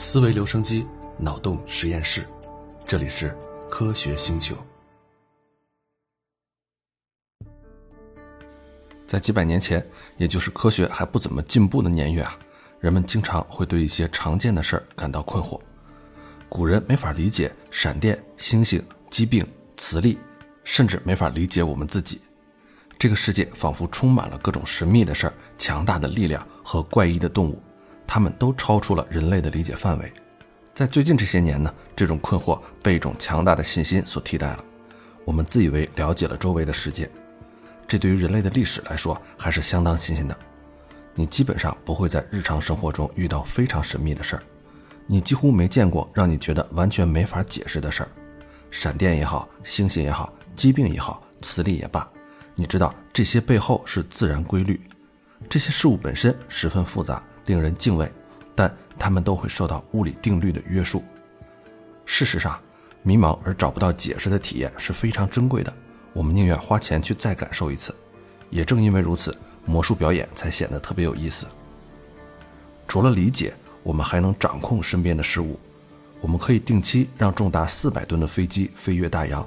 思维留声机，脑洞实验室，这里是科学星球。在几百年前，也就是科学还不怎么进步的年月啊，人们经常会对一些常见的事儿感到困惑。古人没法理解闪电、星星、疾病、磁力，甚至没法理解我们自己。这个世界仿佛充满了各种神秘的事儿、强大的力量和怪异的动物。他们都超出了人类的理解范围，在最近这些年呢，这种困惑被一种强大的信心所替代了。我们自以为了解了周围的世界，这对于人类的历史来说还是相当新鲜的。你基本上不会在日常生活中遇到非常神秘的事儿，你几乎没见过让你觉得完全没法解释的事儿。闪电也好，星星也好，疾病也好，磁力也罢，你知道这些背后是自然规律，这些事物本身十分复杂。令人敬畏，但他们都会受到物理定律的约束。事实上，迷茫而找不到解释的体验是非常珍贵的，我们宁愿花钱去再感受一次。也正因为如此，魔术表演才显得特别有意思。除了理解，我们还能掌控身边的事物。我们可以定期让重达四百吨的飞机飞越大洋，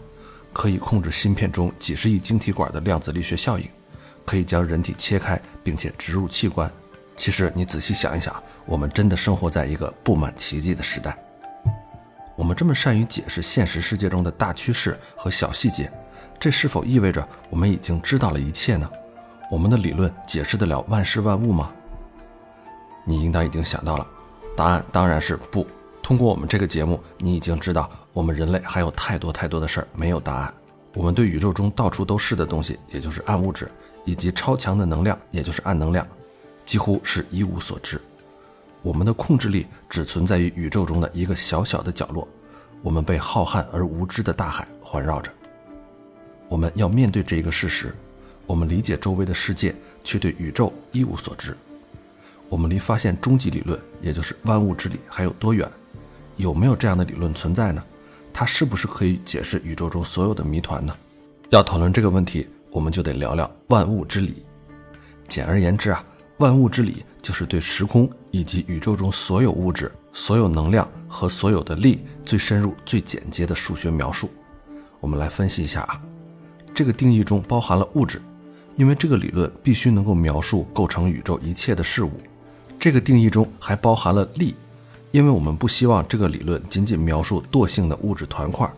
可以控制芯片中几十亿晶体管的量子力学效应，可以将人体切开并且植入器官。其实你仔细想一想，我们真的生活在一个布满奇迹的时代。我们这么善于解释现实世界中的大趋势和小细节，这是否意味着我们已经知道了一切呢？我们的理论解释得了万事万物吗？你应当已经想到了，答案当然是不。通过我们这个节目，你已经知道我们人类还有太多太多的事儿没有答案。我们对宇宙中到处都是的东西，也就是暗物质，以及超强的能量，也就是暗能量。几乎是一无所知，我们的控制力只存在于宇宙中的一个小小的角落，我们被浩瀚而无知的大海环绕着。我们要面对这一个事实：我们理解周围的世界，却对宇宙一无所知。我们离发现终极理论，也就是万物之理，还有多远？有没有这样的理论存在呢？它是不是可以解释宇宙中所有的谜团呢？要讨论这个问题，我们就得聊聊万物之理。简而言之啊。万物之理就是对时空以及宇宙中所有物质、所有能量和所有的力最深入、最简洁的数学描述。我们来分析一下啊，这个定义中包含了物质，因为这个理论必须能够描述构成宇宙一切的事物。这个定义中还包含了力，因为我们不希望这个理论仅仅描述惰性的物质团块，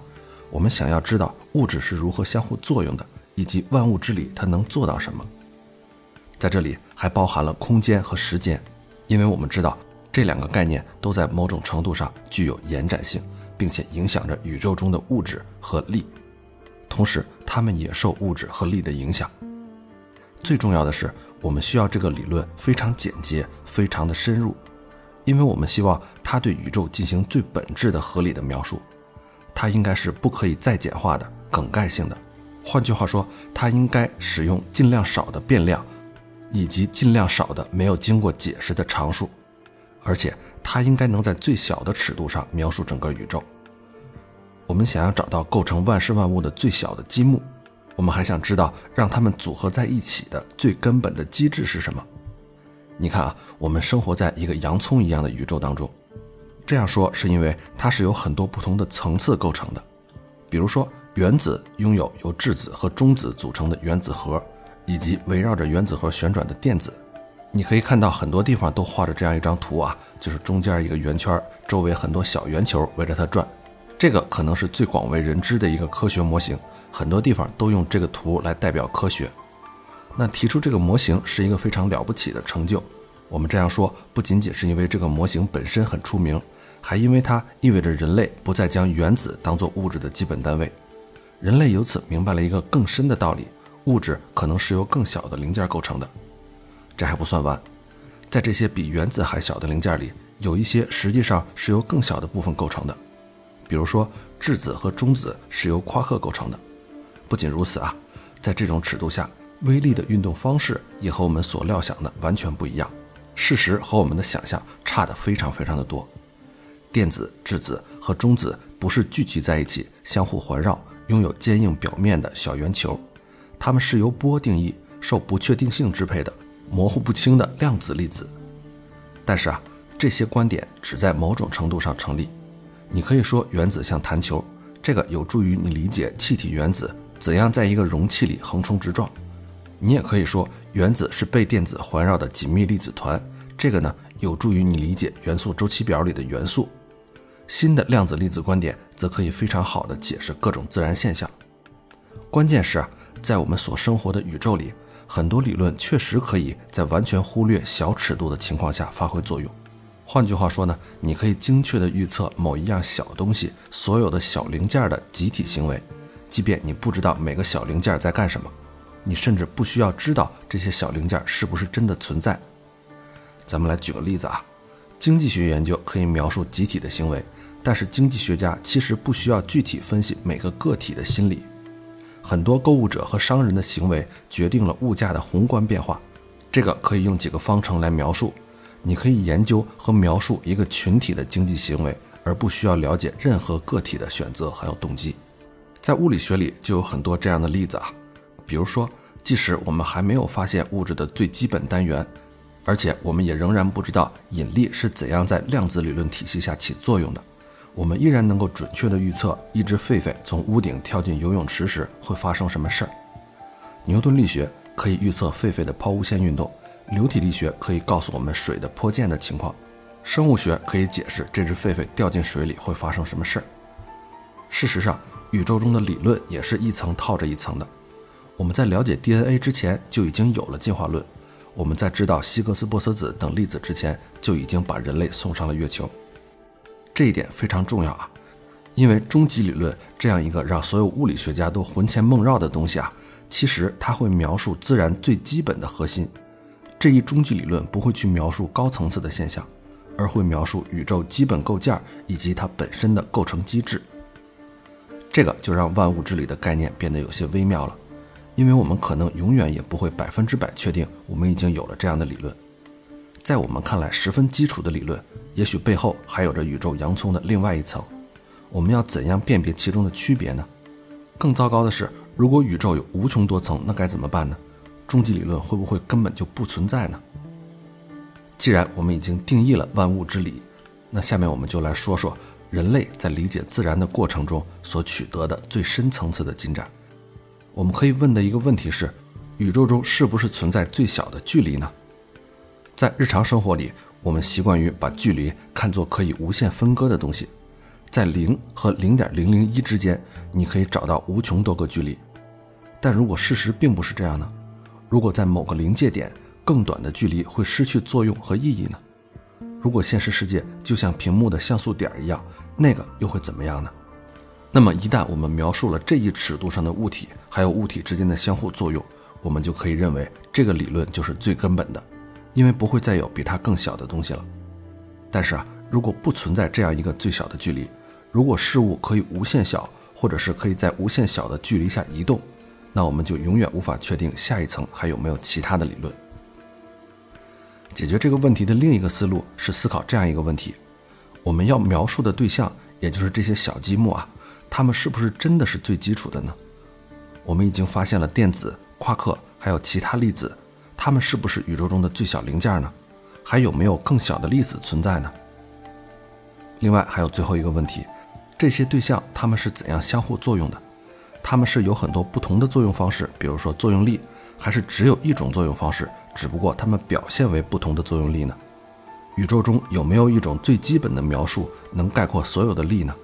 我们想要知道物质是如何相互作用的，以及万物之理它能做到什么。在这里还包含了空间和时间，因为我们知道这两个概念都在某种程度上具有延展性，并且影响着宇宙中的物质和力，同时它们也受物质和力的影响。最重要的是，我们需要这个理论非常简洁、非常的深入，因为我们希望它对宇宙进行最本质的合理的描述，它应该是不可以再简化的、梗概性的。换句话说，它应该使用尽量少的变量。以及尽量少的没有经过解释的常数，而且它应该能在最小的尺度上描述整个宇宙。我们想要找到构成万事万物的最小的积木，我们还想知道让它们组合在一起的最根本的机制是什么。你看啊，我们生活在一个洋葱一样的宇宙当中，这样说是因为它是由很多不同的层次构成的。比如说，原子拥有由质子和中子组成的原子核。以及围绕着原子核旋转的电子，你可以看到很多地方都画着这样一张图啊，就是中间一个圆圈，周围很多小圆球围着它转。这个可能是最广为人知的一个科学模型，很多地方都用这个图来代表科学。那提出这个模型是一个非常了不起的成就。我们这样说不仅仅是因为这个模型本身很出名，还因为它意味着人类不再将原子当作物质的基本单位。人类由此明白了一个更深的道理。物质可能是由更小的零件构成的，这还不算完，在这些比原子还小的零件里，有一些实际上是由更小的部分构成的，比如说质子和中子是由夸克构成的。不仅如此啊，在这种尺度下，微粒的运动方式也和我们所料想的完全不一样，事实和我们的想象差得非常非常的多。电子、质子和中子不是聚集在一起、相互环绕、拥有坚硬表面的小圆球。它们是由波定义、受不确定性支配的、模糊不清的量子粒子。但是啊，这些观点只在某种程度上成立。你可以说原子像弹球，这个有助于你理解气体原子怎样在一个容器里横冲直撞。你也可以说原子是被电子环绕的紧密粒子团，这个呢有助于你理解元素周期表里的元素。新的量子粒子观点则可以非常好的解释各种自然现象。关键是啊，在我们所生活的宇宙里，很多理论确实可以在完全忽略小尺度的情况下发挥作用。换句话说呢，你可以精确地预测某一样小东西所有的小零件的集体行为，即便你不知道每个小零件在干什么，你甚至不需要知道这些小零件是不是真的存在。咱们来举个例子啊，经济学研究可以描述集体的行为。但是经济学家其实不需要具体分析每个个体的心理，很多购物者和商人的行为决定了物价的宏观变化，这个可以用几个方程来描述。你可以研究和描述一个群体的经济行为，而不需要了解任何个体的选择还有动机。在物理学里就有很多这样的例子啊，比如说，即使我们还没有发现物质的最基本单元，而且我们也仍然不知道引力是怎样在量子理论体系下起作用的。我们依然能够准确地预测一只狒狒从屋顶跳进游泳池时会发生什么事儿。牛顿力学可以预测狒狒的抛物线运动，流体力学可以告诉我们水的泼溅的情况，生物学可以解释这只狒狒掉进水里会发生什么事儿。事实上，宇宙中的理论也是一层套着一层的。我们在了解 DNA 之前就已经有了进化论，我们在知道希格斯玻色子等粒子之前就已经把人类送上了月球。这一点非常重要啊，因为终极理论这样一个让所有物理学家都魂牵梦绕的东西啊，其实它会描述自然最基本的核心。这一终极理论不会去描述高层次的现象，而会描述宇宙基本构件以及它本身的构成机制。这个就让万物之理的概念变得有些微妙了，因为我们可能永远也不会百分之百确定我们已经有了这样的理论。在我们看来十分基础的理论，也许背后还有着宇宙洋葱的另外一层。我们要怎样辨别其中的区别呢？更糟糕的是，如果宇宙有无穷多层，那该怎么办呢？终极理论会不会根本就不存在呢？既然我们已经定义了万物之理，那下面我们就来说说人类在理解自然的过程中所取得的最深层次的进展。我们可以问的一个问题是：宇宙中是不是存在最小的距离呢？在日常生活里，我们习惯于把距离看作可以无限分割的东西，在零和零点零零一之间，你可以找到无穷多个距离。但如果事实并不是这样呢？如果在某个临界点，更短的距离会失去作用和意义呢？如果现实世界就像屏幕的像素点一样，那个又会怎么样呢？那么，一旦我们描述了这一尺度上的物体还有物体之间的相互作用，我们就可以认为这个理论就是最根本的。因为不会再有比它更小的东西了。但是啊，如果不存在这样一个最小的距离，如果事物可以无限小，或者是可以在无限小的距离下移动，那我们就永远无法确定下一层还有没有其他的理论。解决这个问题的另一个思路是思考这样一个问题：我们要描述的对象，也就是这些小积木啊，它们是不是真的是最基础的呢？我们已经发现了电子、夸克还有其他粒子。它们是不是宇宙中的最小零件呢？还有没有更小的粒子存在呢？另外还有最后一个问题：这些对象它们是怎样相互作用的？它们是有很多不同的作用方式，比如说作用力，还是只有一种作用方式，只不过它们表现为不同的作用力呢？宇宙中有没有一种最基本的描述能概括所有的力呢？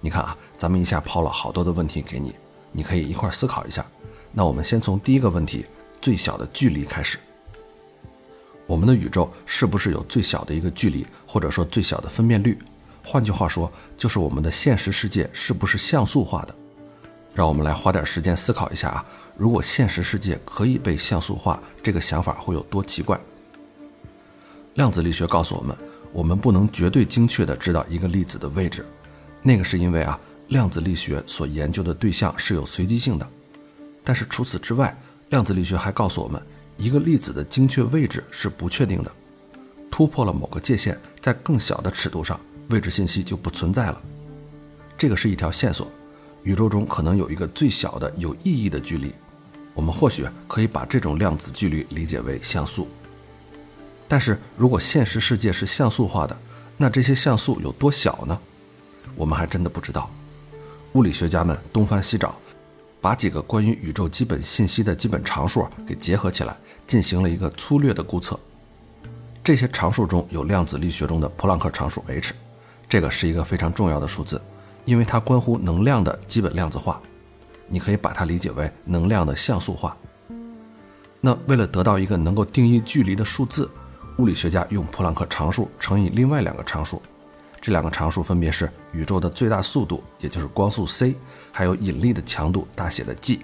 你看啊，咱们一下抛了好多的问题给你，你可以一块思考一下。那我们先从第一个问题。最小的距离开始，我们的宇宙是不是有最小的一个距离，或者说最小的分辨率？换句话说，就是我们的现实世界是不是像素化的？让我们来花点时间思考一下啊！如果现实世界可以被像素化，这个想法会有多奇怪？量子力学告诉我们，我们不能绝对精确地知道一个粒子的位置，那个是因为啊，量子力学所研究的对象是有随机性的。但是除此之外，量子力学还告诉我们，一个粒子的精确位置是不确定的，突破了某个界限，在更小的尺度上，位置信息就不存在了。这个是一条线索，宇宙中可能有一个最小的有意义的距离，我们或许可以把这种量子距离理解为像素。但是如果现实世界是像素化的，那这些像素有多小呢？我们还真的不知道。物理学家们东翻西找，把几个关于宇宙基本信息的基本常数给结合起来，进行了一个粗略的估测。这些常数中有量子力学中的普朗克常数 h，这个是一个非常重要的数字，因为它关乎能量的基本量子化。你可以把它理解为能量的像素化。那为了得到一个能够定义距离的数字，物理学家用普朗克常数乘以另外两个常数，这两个常数分别是宇宙的最大速度，也就是光速 c，还有引力的强度，大写的 G。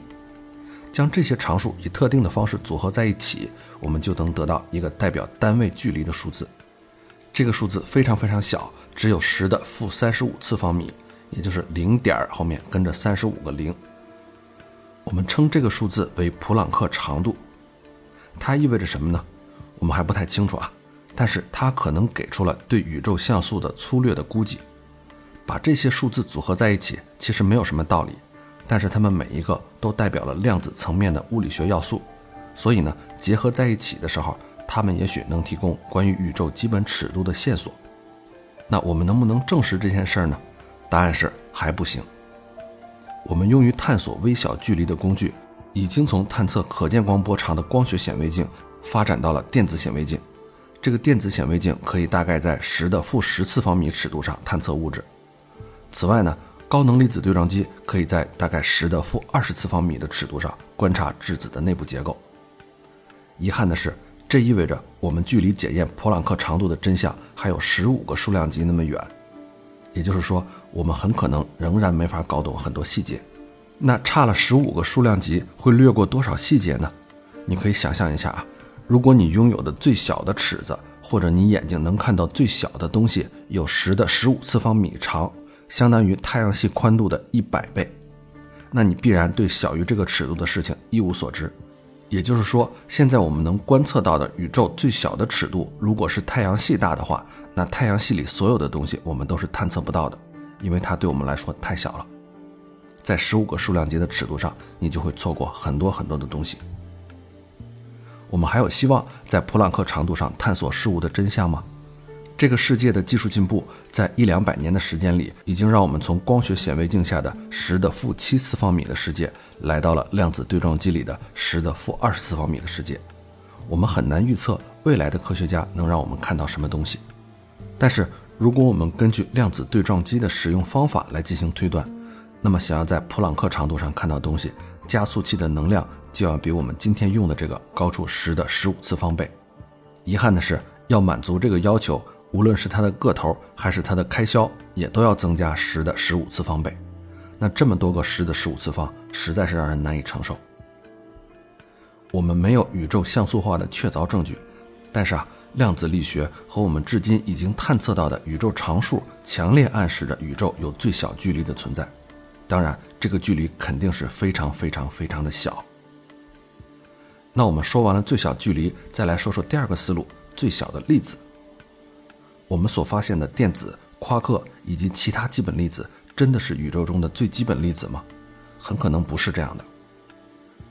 将这些常数以特定的方式组合在一起，我们就能得到一个代表单位距离的数字。这个数字非常非常小，只有十的负三十五次方米，也就是零点后面跟着三十五个零。我们称这个数字为普朗克长度，它意味着什么呢？我们还不太清楚啊，但是它可能给出了对宇宙像素的粗略的估计。把这些数字组合在一起，其实没有什么道理，但是它们每一个都代表了量子层面的物理学要素，所以呢，结合在一起的时候，它们也许能提供关于宇宙基本尺度的线索。那我们能不能证实这件事儿呢？答案是还不行。我们用于探索微小距离的工具，已经从探测可见光波长的光学显微镜发展到了电子显微镜。这个电子显微镜可以大概在十的负十次方米尺度上探测物质。此外呢，高能粒子对撞机可以在大概十的负二十次方米的尺度上观察质子的内部结构。遗憾的是，这意味着我们距离检验普朗克长度的真相还有十五个数量级那么远。也就是说，我们很可能仍然没法搞懂很多细节。那差了十五个数量级，会略过多少细节呢？你可以想象一下啊，如果你拥有的最小的尺子，或者你眼睛能看到最小的东西，有十的十五次方米长，相当于太阳系宽度的一百倍，那你必然对小于这个尺度的事情一无所知。也就是说，现在我们能观测到的宇宙最小的尺度，如果是太阳系大的话，那太阳系里所有的东西我们都是探测不到的，因为它对我们来说太小了。在十五个数量级的尺度上，你就会错过很多很多的东西。我们还有希望在普朗克长度上探索事物的真相吗？这个世界的技术进步，在一两百年的时间里，已经让我们从光学显微镜下的十的负七次方米的世界，来到了量子对撞机里的十的负二十次方米的世界。我们很难预测未来的科学家能让我们看到什么东西。但是，如果我们根据量子对撞机的使用方法来进行推断，那么想要在普朗克长度上看到东西，加速器的能量就要比我们今天用的这个高出十的十五次方倍。遗憾的是，要满足这个要求。无论是它的个头还是它的开销，也都要增加十的十五次方倍。那这么多个十的十五次方，实在是让人难以承受。我们没有宇宙像素化的确凿证据，但是啊，量子力学和我们至今已经探测到的宇宙常数，强烈暗示着宇宙有最小距离的存在。当然，这个距离肯定是非常非常非常的小。那我们说完了最小距离，再来说说第二个思路：最小的粒子。我们所发现的电子、夸克以及其他基本粒子，真的是宇宙中的最基本粒子吗？很可能不是这样的。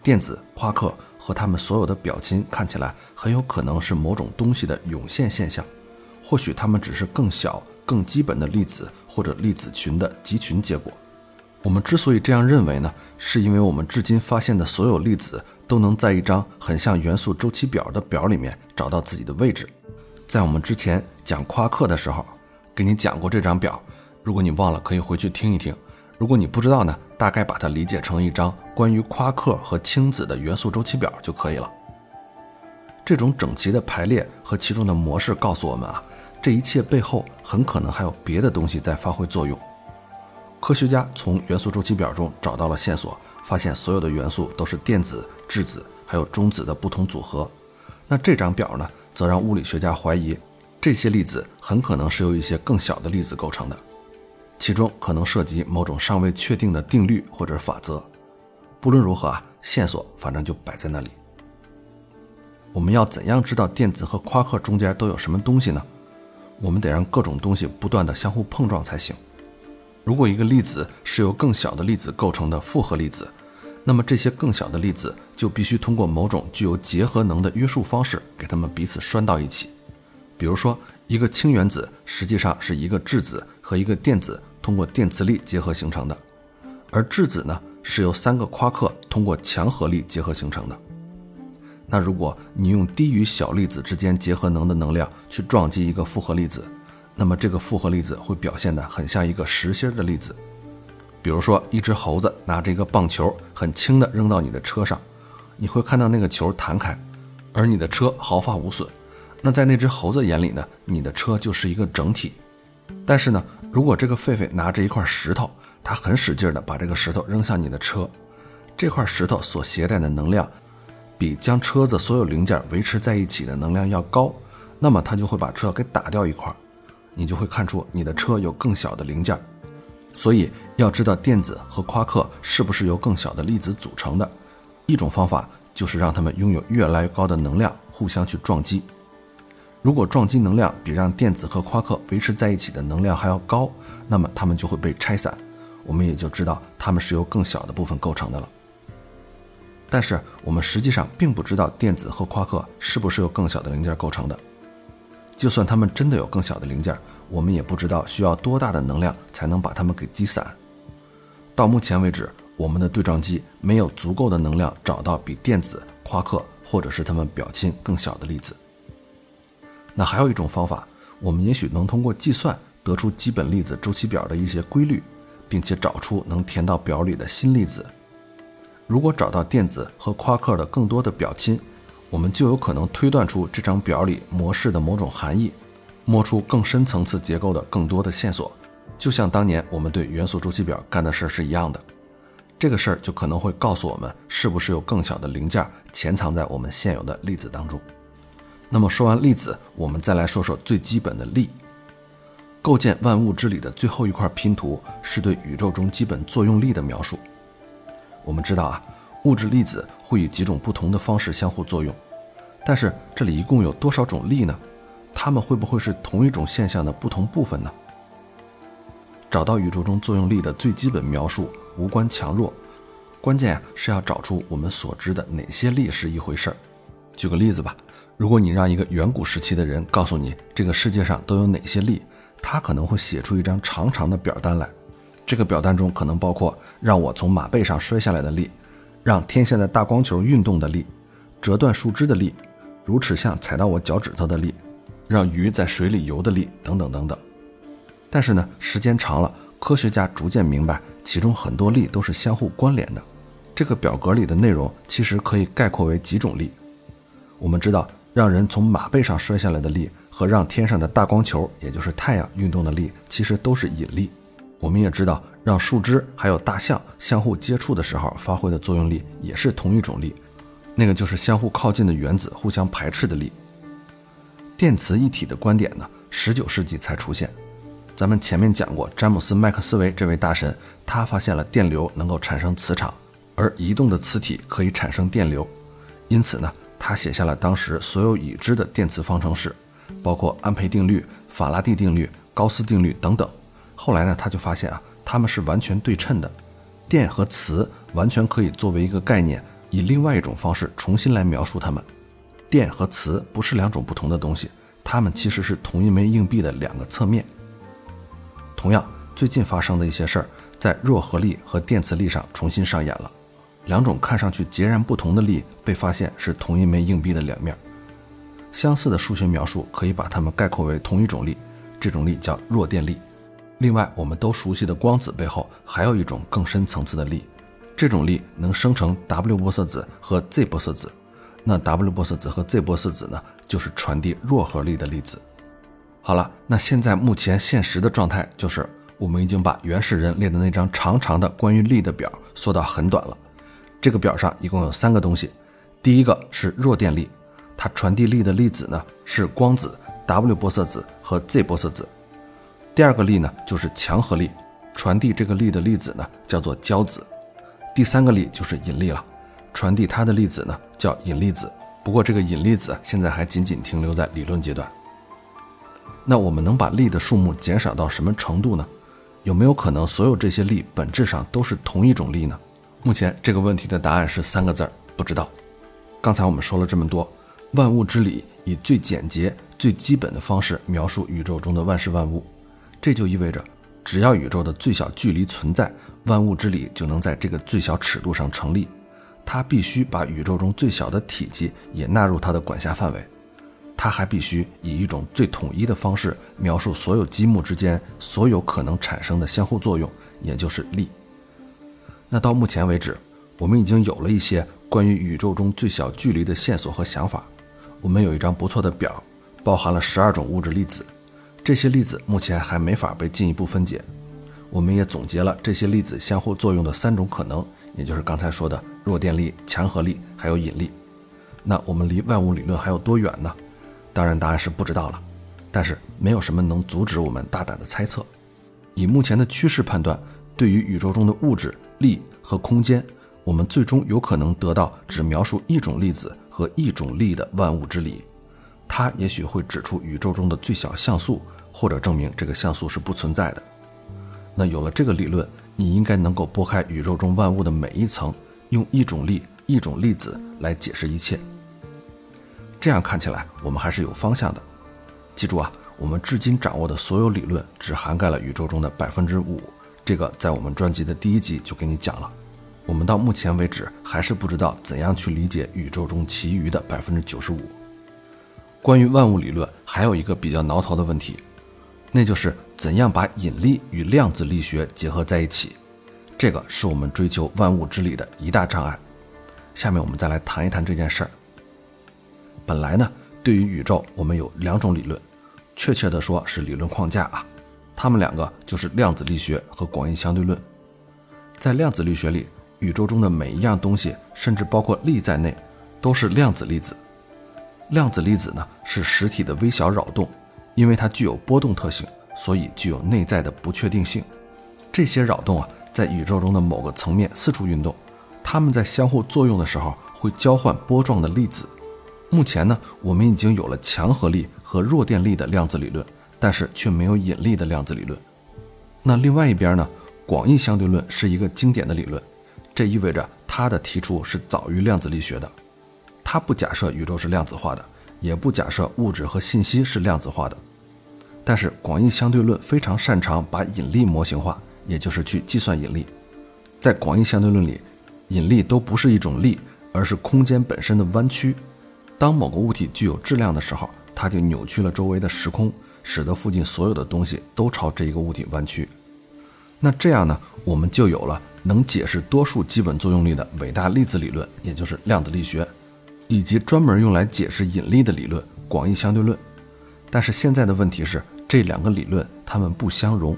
电子、夸克和它们所有的表亲看起来很有可能是某种东西的涌现现象，或许它们只是更小、更基本的粒子或者粒子群的集群结果。我们之所以这样认为呢，是因为我们至今发现的所有粒子都能在一张很像元素周期表的表里面找到自己的位置。在我们之前讲夸克的时候，给你讲过这张表。如果你忘了，可以回去听一听。如果你不知道呢，大概把它理解成一张关于夸克和氢子的元素周期表就可以了。这种整齐的排列和其中的模式告诉我们啊，这一切背后很可能还有别的东西在发挥作用。科学家从元素周期表中找到了线索，发现所有的元素都是电子、质子还有中子的不同组合。那这张表呢？则让物理学家怀疑，这些粒子很可能是由一些更小的粒子构成的，其中可能涉及某种尚未确定的定律或者法则。不论如何啊，线索反正就摆在那里。我们要怎样知道电子和夸克中间都有什么东西呢？我们得让各种东西不断的相互碰撞才行。如果一个粒子是由更小的粒子构成的复合粒子。那么这些更小的粒子就必须通过某种具有结合能的约束方式，给它们彼此拴到一起，比如说，一个氢原子实际上是一个质子和一个电子通过电磁力结合形成的，而质子呢是由三个夸克通过强合力结合形成的。那如果你用低于小粒子之间结合能的能量去撞击一个复合粒子，那么这个复合粒子会表现的很像一个实心的粒子。比如说，一只猴子拿着一个棒球，很轻的扔到你的车上，你会看到那个球弹开，而你的车毫发无损。那在那只猴子眼里呢，你的车就是一个整体。但是呢，如果这个狒狒拿着一块石头，它很使劲的把这个石头扔向你的车，这块石头所携带的能量，比将车子所有零件维持在一起的能量要高，那么它就会把车给打掉一块，你就会看出你的车有更小的零件。所以要知道电子和夸克是不是由更小的粒子组成的，一种方法就是让它们拥有越来越高的能量，互相去撞击。如果撞击能量比让电子和夸克维持在一起的能量还要高，那么它们就会被拆散，我们也就知道它们是由更小的部分构成的了。但是我们实际上并不知道电子和夸克是不是由更小的零件构成的。就算它们真的有更小的零件，我们也不知道需要多大的能量才能把它们给击散。到目前为止，我们的对撞机没有足够的能量找到比电子、夸克或者是它们表亲更小的粒子。那还有一种方法，我们也许能通过计算得出基本粒子周期表的一些规律，并且找出能填到表里的新粒子。如果找到电子和夸克的更多的表亲，我们就有可能推断出这张表里模式的某种含义，摸出更深层次结构的更多的线索。就像当年我们对元素周期表干的事儿是一样的，这个事儿就可能会告诉我们是不是有更小的零件潜藏在我们现有的粒子当中。那么说完粒子，我们再来说说最基本的力。构建万物之理的最后一块拼图是对宇宙中基本作用力的描述。我们知道啊，物质粒子会以几种不同的方式相互作用，但是这里一共有多少种力呢？它们会不会是同一种现象的不同部分呢？找到宇宙中作用力的最基本描述无关强弱，关键啊是要找出我们所知的哪些力是一回事儿。举个例子吧。如果你让一个远古时期的人告诉你这个世界上都有哪些力，他可能会写出一张长长的表单来。这个表单中可能包括让我从马背上摔下来的力，让天线的大光球运动的力，折断树枝的力，如齿象踩到我脚趾头的力，让鱼在水里游的力，等等等等。但是呢，时间长了，科学家逐渐明白，其中很多力都是相互关联的。这个表格里的内容其实可以概括为几种力。我们知道。让人从马背上摔下来的力和让天上的大光球，也就是太阳运动的力，其实都是引力。我们也知道，让树枝还有大象相互接触的时候发挥的作用力也是同一种力，那个就是相互靠近的原子互相排斥的力。电磁一体的观点呢，十九世纪才出现。咱们前面讲过，詹姆斯麦克斯韦这位大神，他发现了电流能够产生磁场，而移动的磁体可以产生电流，因此呢。他写下了当时所有已知的电磁方程式，包括安培定律、法拉第定律、高斯定律等等。后来呢，他就发现啊，它们是完全对称的，电和磁完全可以作为一个概念，以另外一种方式重新来描述它们。电和磁不是两种不同的东西，它们其实是同一枚硬币的两个侧面。同样，最近发生的一些事儿，在弱合力和电磁力上重新上演了。两种看上去截然不同的力被发现是同一枚硬币的两面，相似的数学描述可以把它们概括为同一种力，这种力叫弱电力。另外，我们都熟悉的光子背后还有一种更深层次的力，这种力能生成 W 玻色子和 Z 玻色子。那 W 玻色子和 Z 玻色子呢，就是传递弱核力的粒子。好了，那现在目前现实的状态就是，我们已经把原始人列的那张长长的关于力的表缩到很短了。这个表上一共有三个东西，第一个是弱电力，它传递力的粒子呢是光子 W 玻色子和 Z 玻色子。第二个力呢就是强合力，传递这个力的粒子呢叫做胶子。第三个力就是引力了，传递它的粒子呢叫引力子。不过这个引力子现在还仅仅停留在理论阶段。那我们能把力的数目减少到什么程度呢？有没有可能所有这些力本质上都是同一种力呢？目前这个问题的答案是三个字儿：不知道。刚才我们说了这么多，万物之理以最简洁、最基本的方式描述宇宙中的万事万物。这就意味着，只要宇宙的最小距离存在，万物之理就能在这个最小尺度上成立。它必须把宇宙中最小的体积也纳入它的管辖范围。它还必须以一种最统一的方式描述所有积木之间所有可能产生的相互作用，也就是力。那到目前为止，我们已经有了一些关于宇宙中最小距离的线索和想法。我们有一张不错的表，包含了十二种物质粒子。这些粒子目前还没法被进一步分解。我们也总结了这些粒子相互作用的三种可能，也就是刚才说的弱电力、强合力还有引力。那我们离万物理论还有多远呢？当然，答案是不知道了。但是没有什么能阻止我们大胆的猜测。以目前的趋势判断，对于宇宙中的物质、力和空间，我们最终有可能得到只描述一种粒子和一种力的万物之理。它也许会指出宇宙中的最小像素，或者证明这个像素是不存在的。那有了这个理论，你应该能够拨开宇宙中万物的每一层，用一种力、一种粒子来解释一切。这样看起来，我们还是有方向的。记住啊，我们至今掌握的所有理论只涵盖了宇宙中的百分之五，这个在我们专辑的第一集就给你讲了。我们到目前为止还是不知道怎样去理解宇宙中其余的百分之九十五。关于万物理论，还有一个比较挠头的问题，那就是怎样把引力与量子力学结合在一起。这个是我们追求万物之理的一大障碍。下面我们再来谈一谈这件事儿。本来呢，对于宇宙，我们有两种理论，确切的说是理论框架啊，它们两个就是量子力学和广义相对论。在量子力学里，宇宙中的每一样东西，甚至包括力在内，都是量子粒子。量子粒子呢是实体的微小扰动，因为它具有波动特性，所以具有内在的不确定性。这些扰动啊，在宇宙中的某个层面四处运动，它们在相互作用的时候会交换波状的粒子。目前呢，我们已经有了强合力和弱电力的量子理论，但是却没有引力的量子理论。那另外一边呢，广义相对论是一个经典的理论，这意味着它的提出是早于量子力学的。它不假设宇宙是量子化的，也不假设物质和信息是量子化的。但是广义相对论非常擅长把引力模型化，也就是去计算引力。在广义相对论里，引力都不是一种力，而是空间本身的弯曲。当某个物体具有质量的时候，它就扭曲了周围的时空，使得附近所有的东西都朝这一个物体弯曲。那这样呢，我们就有了能解释多数基本作用力的伟大粒子理论，也就是量子力学。以及专门用来解释引力的理论——广义相对论。但是现在的问题是，这两个理论它们不相容。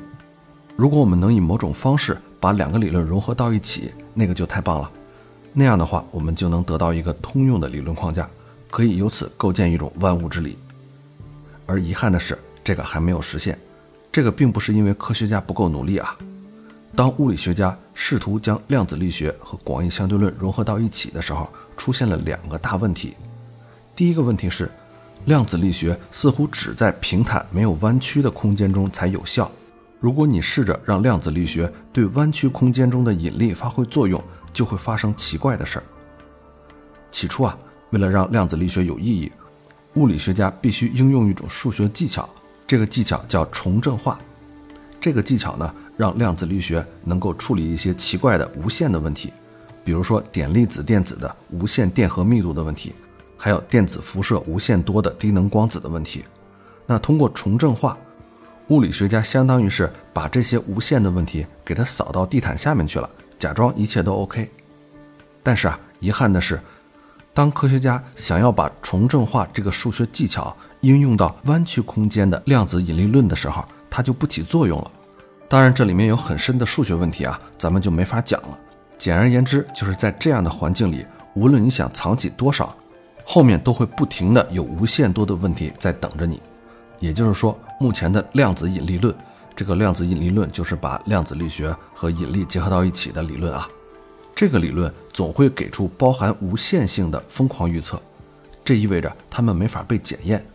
如果我们能以某种方式把两个理论融合到一起，那个就太棒了。那样的话，我们就能得到一个通用的理论框架，可以由此构建一种万物之理。而遗憾的是，这个还没有实现。这个并不是因为科学家不够努力啊。当物理学家试图将量子力学和广义相对论融合到一起的时候，出现了两个大问题。第一个问题是，量子力学似乎只在平坦没有弯曲的空间中才有效。如果你试着让量子力学对弯曲空间中的引力发挥作用，就会发生奇怪的事儿。起初啊，为了让量子力学有意义，物理学家必须应用一种数学技巧，这个技巧叫重振化。这个技巧呢？让量子力学能够处理一些奇怪的无限的问题，比如说点粒子电子的无限电荷密度的问题，还有电子辐射无限多的低能光子的问题。那通过重振化，物理学家相当于是把这些无限的问题给它扫到地毯下面去了，假装一切都 OK。但是啊，遗憾的是，当科学家想要把重振化这个数学技巧应用到弯曲空间的量子引力论的时候，它就不起作用了。当然，这里面有很深的数学问题啊，咱们就没法讲了。简而言之，就是在这样的环境里，无论你想藏起多少，后面都会不停的有无限多的问题在等着你。也就是说，目前的量子引力论，这个量子引力论就是把量子力学和引力结合到一起的理论啊。这个理论总会给出包含无限性的疯狂预测，这意味着它们没法被检验。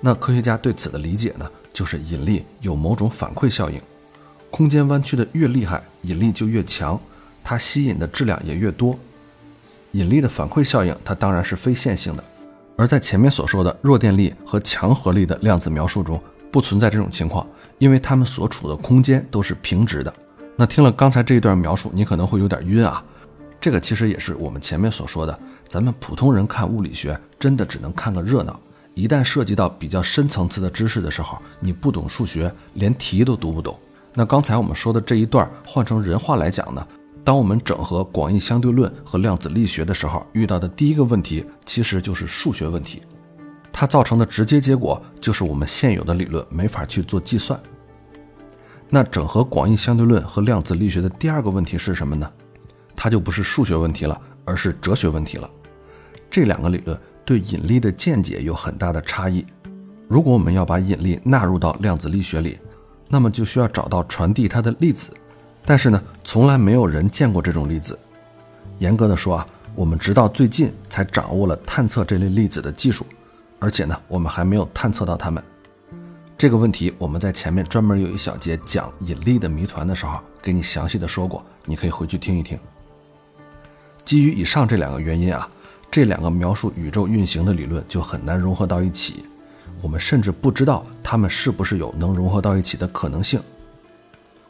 那科学家对此的理解呢？就是引力有某种反馈效应，空间弯曲的越厉害，引力就越强，它吸引的质量也越多。引力的反馈效应，它当然是非线性的，而在前面所说的弱电力和强合力的量子描述中，不存在这种情况，因为它们所处的空间都是平直的。那听了刚才这一段描述，你可能会有点晕啊。这个其实也是我们前面所说的，咱们普通人看物理学真的只能看个热闹。一旦涉及到比较深层次的知识的时候，你不懂数学，连题都读不懂。那刚才我们说的这一段换成人话来讲呢，当我们整合广义相对论和量子力学的时候，遇到的第一个问题其实就是数学问题。它造成的直接结果就是我们现有的理论没法去做计算。那整合广义相对论和量子力学的第二个问题是什么呢？它就不是数学问题了，而是哲学问题了。这两个理论对引力的见解有很大的差异。如果我们要把引力纳入到量子力学里，那么就需要找到传递它的粒子。但是呢，从来没有人见过这种粒子。严格的说啊，我们直到最近才掌握了探测这类粒子的技术。而且呢，我们还没有探测到它们。这个问题我们在前面专门有一小节讲引力的谜团的时候，给你详细的说过，你可以回去听一听。基于以上这两个原因啊，这两个描述宇宙运行的理论就很难融合到一起。我们甚至不知道它们是不是有能融合到一起的可能性。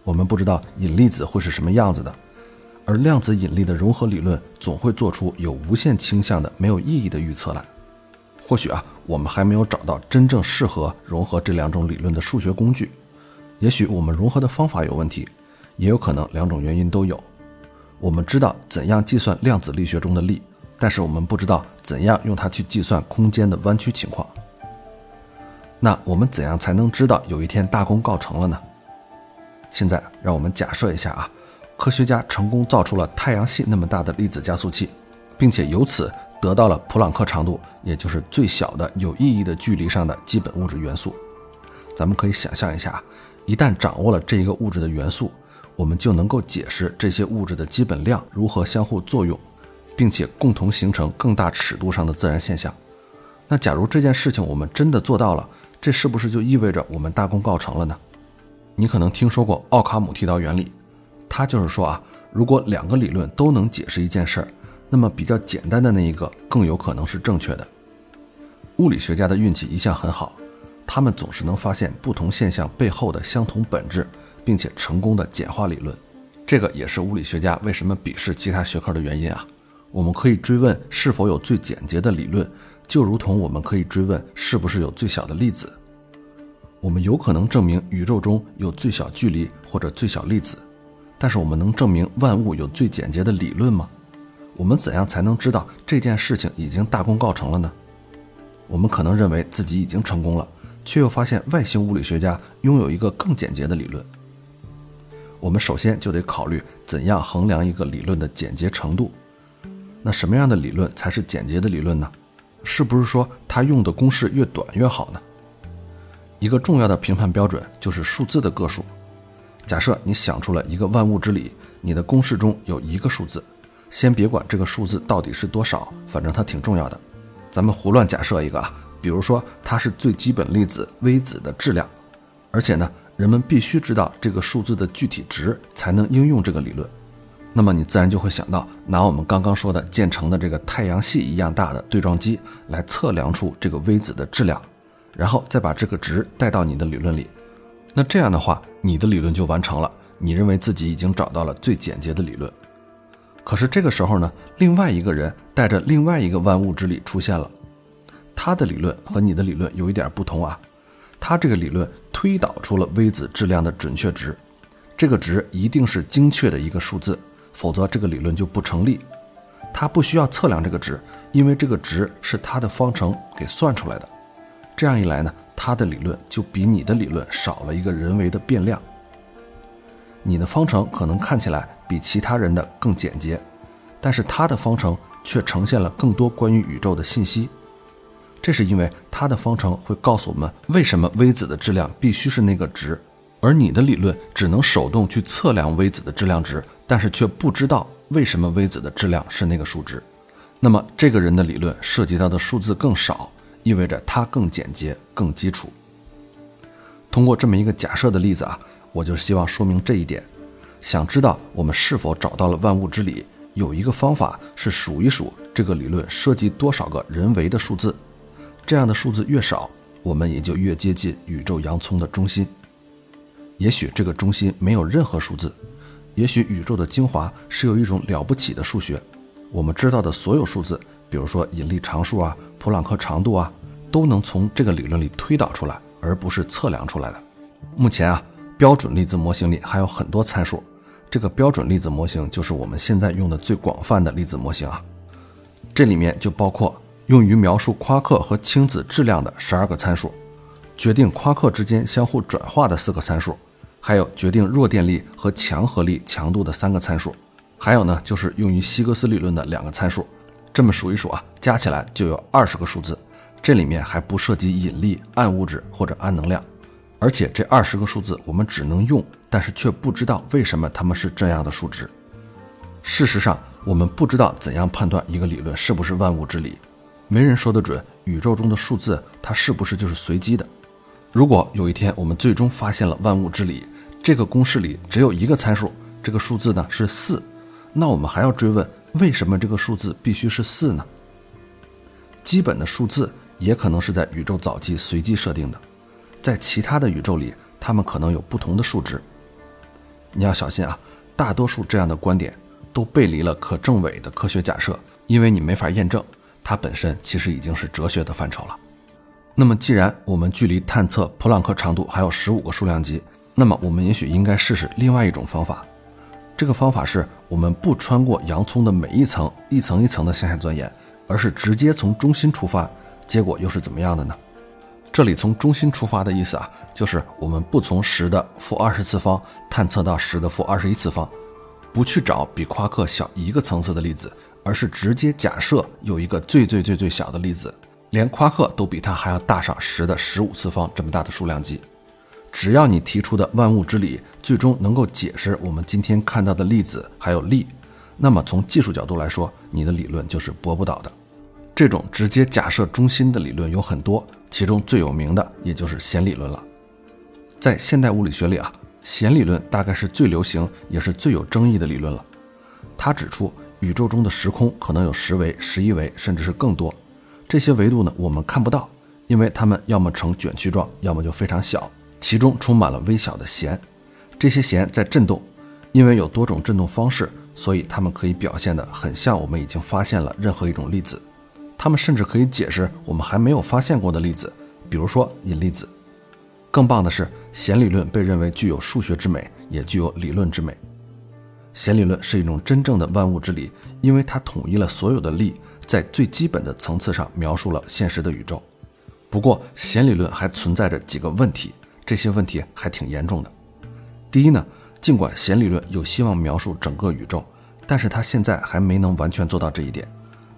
我们不知道引力子会是什么样子的，而量子引力的融合理论总会做出有无限倾向的没有意义的预测来。或许啊，我们还没有找到真正适合融合这两种理论的数学工具。也许我们融合的方法有问题，也有可能两种原因都有。我们知道怎样计算量子力学中的力，但是我们不知道怎样用它去计算空间的弯曲情况。那我们怎样才能知道有一天大功告成了呢？现在让我们假设一下啊，科学家成功造出了太阳系那么大的粒子加速器，并且由此。得到了普朗克长度，也就是最小的有意义的距离上的基本物质元素。咱们可以想象一下，一旦掌握了这一个物质的元素，我们就能够解释这些物质的基本量如何相互作用，并且共同形成更大尺度上的自然现象。那假如这件事情我们真的做到了，这是不是就意味着我们大功告成了呢？你可能听说过奥卡姆剃刀原理，它就是说啊，如果两个理论都能解释一件事儿。那么比较简单的那一个更有可能是正确的。物理学家的运气一向很好，他们总是能发现不同现象背后的相同本质，并且成功的简化理论。这个也是物理学家为什么鄙视其他学科的原因啊。我们可以追问是否有最简洁的理论，就如同我们可以追问是不是有最小的粒子。我们有可能证明宇宙中有最小距离或者最小粒子，但是我们能证明万物有最简洁的理论吗？我们怎样才能知道这件事情已经大功告成了呢？我们可能认为自己已经成功了，却又发现外星物理学家拥有一个更简洁的理论。我们首先就得考虑怎样衡量一个理论的简洁程度。那什么样的理论才是简洁的理论呢？是不是说它用的公式越短越好呢？一个重要的评判标准就是数字的个数。假设你想出了一个万物之理，你的公式中有一个数字。先别管这个数字到底是多少，反正它挺重要的。咱们胡乱假设一个啊，比如说它是最基本粒子微子的质量，而且呢，人们必须知道这个数字的具体值才能应用这个理论。那么你自然就会想到，拿我们刚刚说的建成的这个太阳系一样大的对撞机来测量出这个微子的质量，然后再把这个值带到你的理论里。那这样的话，你的理论就完成了。你认为自己已经找到了最简洁的理论。可是这个时候呢，另外一个人带着另外一个万物之理出现了，他的理论和你的理论有一点不同啊。他这个理论推导出了微子质量的准确值，这个值一定是精确的一个数字，否则这个理论就不成立。他不需要测量这个值，因为这个值是他的方程给算出来的。这样一来呢，他的理论就比你的理论少了一个人为的变量。你的方程可能看起来比其他人的更简洁，但是他的方程却呈现了更多关于宇宙的信息。这是因为他的方程会告诉我们为什么微子的质量必须是那个值，而你的理论只能手动去测量微子的质量值，但是却不知道为什么微子的质量是那个数值。那么这个人的理论涉及到的数字更少，意味着它更简洁、更基础。通过这么一个假设的例子啊。我就希望说明这一点。想知道我们是否找到了万物之理，有一个方法是数一数这个理论涉及多少个人为的数字。这样的数字越少，我们也就越接近宇宙洋葱的中心。也许这个中心没有任何数字，也许宇宙的精华是有一种了不起的数学。我们知道的所有数字，比如说引力常数啊、普朗克长度啊，都能从这个理论里推导出来，而不是测量出来的。目前啊，标准粒子模型里还有很多参数。这个标准粒子模型就是我们现在用的最广泛的粒子模型啊，这里面就包括用于描述夸克和氢子质量的十二个参数，决定夸克之间相互转化的四个参数，还有决定弱电力和强合力强度的三个参数，还有呢就是用于希格斯理论的两个参数。这么数一数啊，加起来就有二十个数字，这里面还不涉及引力、暗物质或者暗能量。而且这二十个数字我们只能用，但是却不知道为什么它们是这样的数值。事实上，我们不知道怎样判断一个理论是不是万物之理，没人说得准宇宙中的数字它是不是就是随机的。如果有一天我们最终发现了万物之理，这个公式里只有一个参数，这个数字呢是四，那我们还要追问为什么这个数字必须是四呢？基本的数字也可能是在宇宙早期随机设定的。在其他的宇宙里，它们可能有不同的数值。你要小心啊！大多数这样的观点都背离了可证伪的科学假设，因为你没法验证，它本身其实已经是哲学的范畴了。那么，既然我们距离探测普朗克长度还有十五个数量级，那么我们也许应该试试另外一种方法。这个方法是我们不穿过洋葱的每一层，一层一层的向下钻研，而是直接从中心出发。结果又是怎么样的呢？这里从中心出发的意思啊，就是我们不从十的负二十次方探测到十的负二十一次方，不去找比夸克小一个层次的粒子，而是直接假设有一个最最最最小的粒子，连夸克都比它还要大上十的十五次方这么大的数量级。只要你提出的万物之理最终能够解释我们今天看到的粒子还有力，那么从技术角度来说，你的理论就是驳不倒的。这种直接假设中心的理论有很多。其中最有名的也就是弦理论了。在现代物理学里啊，弦理论大概是最流行也是最有争议的理论了。它指出，宇宙中的时空可能有十维、十一维，甚至是更多。这些维度呢，我们看不到，因为它们要么呈卷曲状，要么就非常小，其中充满了微小的弦。这些弦在振动，因为有多种振动方式，所以它们可以表现得很像我们已经发现了任何一种粒子。它们甚至可以解释我们还没有发现过的粒子，比如说引力子。更棒的是，弦理论被认为具有数学之美，也具有理论之美。弦理论是一种真正的万物之理，因为它统一了所有的力，在最基本的层次上描述了现实的宇宙。不过，弦理论还存在着几个问题，这些问题还挺严重的。第一呢，尽管弦理论有希望描述整个宇宙，但是它现在还没能完全做到这一点。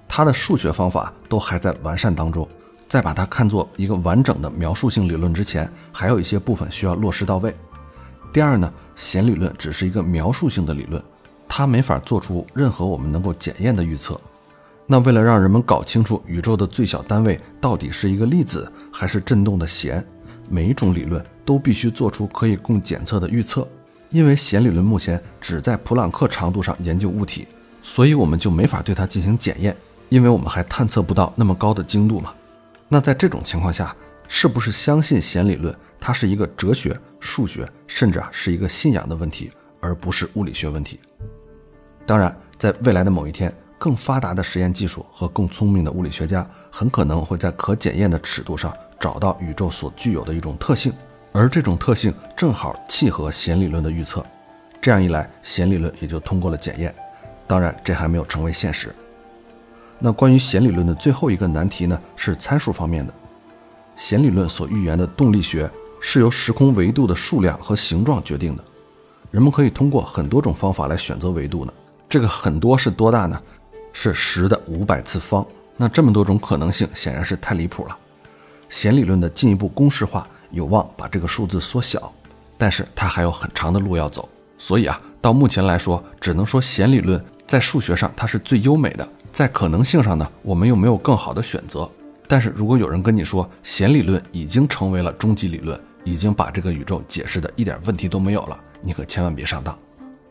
它的数学方法都还在完善当中，在把它看作一个完整的描述性理论之前，还有一些部分需要落实到位。第二呢，弦理论只是一个描述性的理论，它没法做出任何我们能够检验的预测。那为了让人们搞清楚宇宙的最小单位到底是一个粒子还是振动的弦，每一种理论都必须做出可以供检测的预测。因为弦理论目前只在普朗克长度上研究物体，所以我们就没法对它进行检验。因为我们还探测不到那么高的精度嘛，那在这种情况下，是不是相信弦理论，它是一个哲学、数学，甚至啊是一个信仰的问题，而不是物理学问题？当然，在未来的某一天，更发达的实验技术和更聪明的物理学家，很可能会在可检验的尺度上找到宇宙所具有的一种特性，而这种特性正好契合弦理论的预测，这样一来，弦理论也就通过了检验。当然，这还没有成为现实。那关于弦理论的最后一个难题呢，是参数方面的。弦理论所预言的动力学是由时空维度的数量和形状决定的。人们可以通过很多种方法来选择维度呢。这个很多是多大呢？是十的五百次方。那这么多种可能性显然是太离谱了。弦理论的进一步公式化有望把这个数字缩小，但是它还有很长的路要走。所以啊，到目前来说，只能说弦理论在数学上它是最优美的。在可能性上呢，我们又没有更好的选择。但是如果有人跟你说弦理论已经成为了终极理论，已经把这个宇宙解释的一点问题都没有了，你可千万别上当。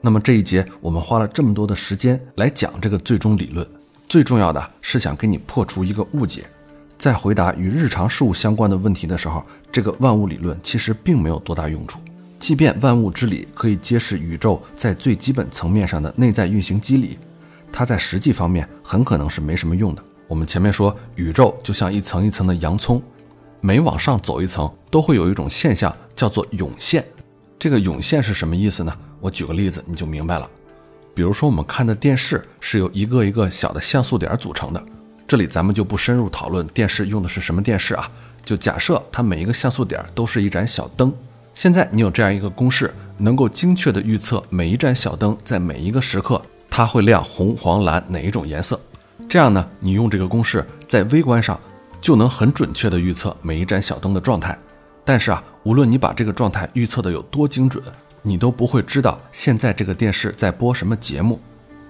那么这一节我们花了这么多的时间来讲这个最终理论，最重要的是想给你破除一个误解，在回答与日常事物相关的问题的时候，这个万物理论其实并没有多大用处。即便万物之理可以揭示宇宙在最基本层面上的内在运行机理，它在实际方面很可能是没什么用的。我们前面说，宇宙就像一层一层的洋葱，每往上走一层，都会有一种现象叫做涌现。这个涌现是什么意思呢？我举个例子你就明白了。比如说，我们看的电视是由一个一个小的像素点组成的。这里咱们就不深入讨论电视用的是什么电视啊，就假设它每一个像素点都是一盏小灯。现在你有这样一个公式，能够精确的预测每一盏小灯在每一个时刻它会亮红、黄、蓝哪一种颜色。这样呢，你用这个公式在微观上就能很准确的预测每一盏小灯的状态。但是啊，无论你把这个状态预测的有多精准，你都不会知道现在这个电视在播什么节目。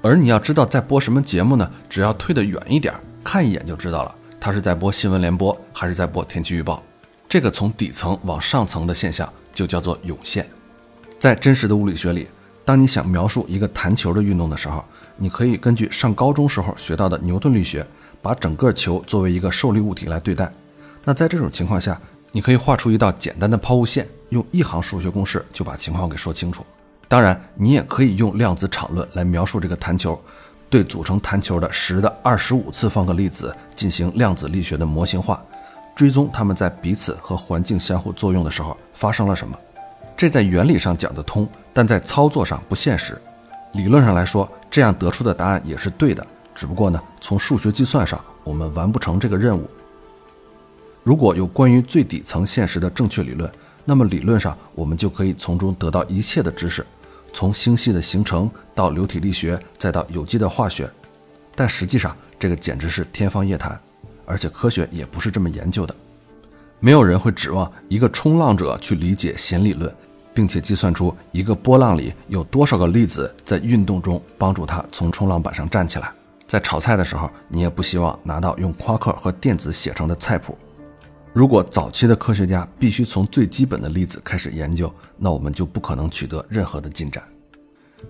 而你要知道在播什么节目呢？只要推得远一点，看一眼就知道了，它是在播新闻联播还是在播天气预报。这个从底层往上层的现象。就叫做涌现。在真实的物理学里，当你想描述一个弹球的运动的时候，你可以根据上高中时候学到的牛顿力学，把整个球作为一个受力物体来对待。那在这种情况下，你可以画出一道简单的抛物线，用一行数学公式就把情况给说清楚。当然，你也可以用量子场论来描述这个弹球，对组成弹球的十的二十五次方个粒子进行量子力学的模型化。追踪它们在彼此和环境相互作用的时候发生了什么，这在原理上讲得通，但在操作上不现实。理论上来说，这样得出的答案也是对的，只不过呢，从数学计算上我们完不成这个任务。如果有关于最底层现实的正确理论，那么理论上我们就可以从中得到一切的知识，从星系的形成到流体力学，再到有机的化学。但实际上，这个简直是天方夜谭。而且科学也不是这么研究的，没有人会指望一个冲浪者去理解弦理论，并且计算出一个波浪里有多少个粒子在运动中帮助他从冲浪板上站起来。在炒菜的时候，你也不希望拿到用夸克和电子写成的菜谱。如果早期的科学家必须从最基本的粒子开始研究，那我们就不可能取得任何的进展。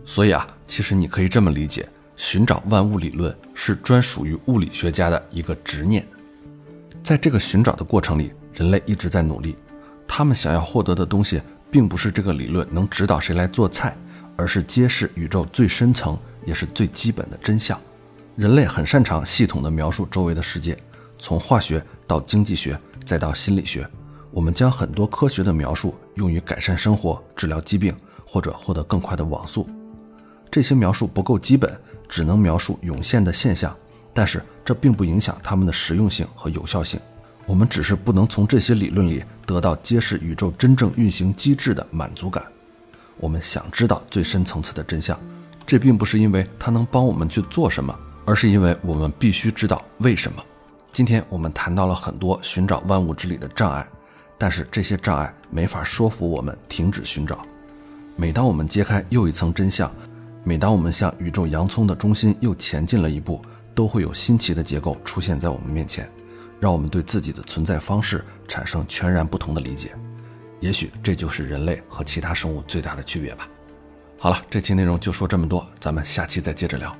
所以啊，其实你可以这么理解。寻找万物理论是专属于物理学家的一个执念，在这个寻找的过程里，人类一直在努力。他们想要获得的东西，并不是这个理论能指导谁来做菜，而是揭示宇宙最深层也是最基本的真相。人类很擅长系统地描述周围的世界，从化学到经济学，再到心理学，我们将很多科学的描述用于改善生活、治疗疾病，或者获得更快的网速。这些描述不够基本。只能描述涌现的现象，但是这并不影响它们的实用性和有效性。我们只是不能从这些理论里得到揭示宇宙真正运行机制的满足感。我们想知道最深层次的真相，这并不是因为它能帮我们去做什么，而是因为我们必须知道为什么。今天我们谈到了很多寻找万物之理的障碍，但是这些障碍没法说服我们停止寻找。每当我们揭开又一层真相，每当我们向宇宙洋葱的中心又前进了一步，都会有新奇的结构出现在我们面前，让我们对自己的存在方式产生全然不同的理解。也许这就是人类和其他生物最大的区别吧。好了，这期内容就说这么多，咱们下期再接着聊。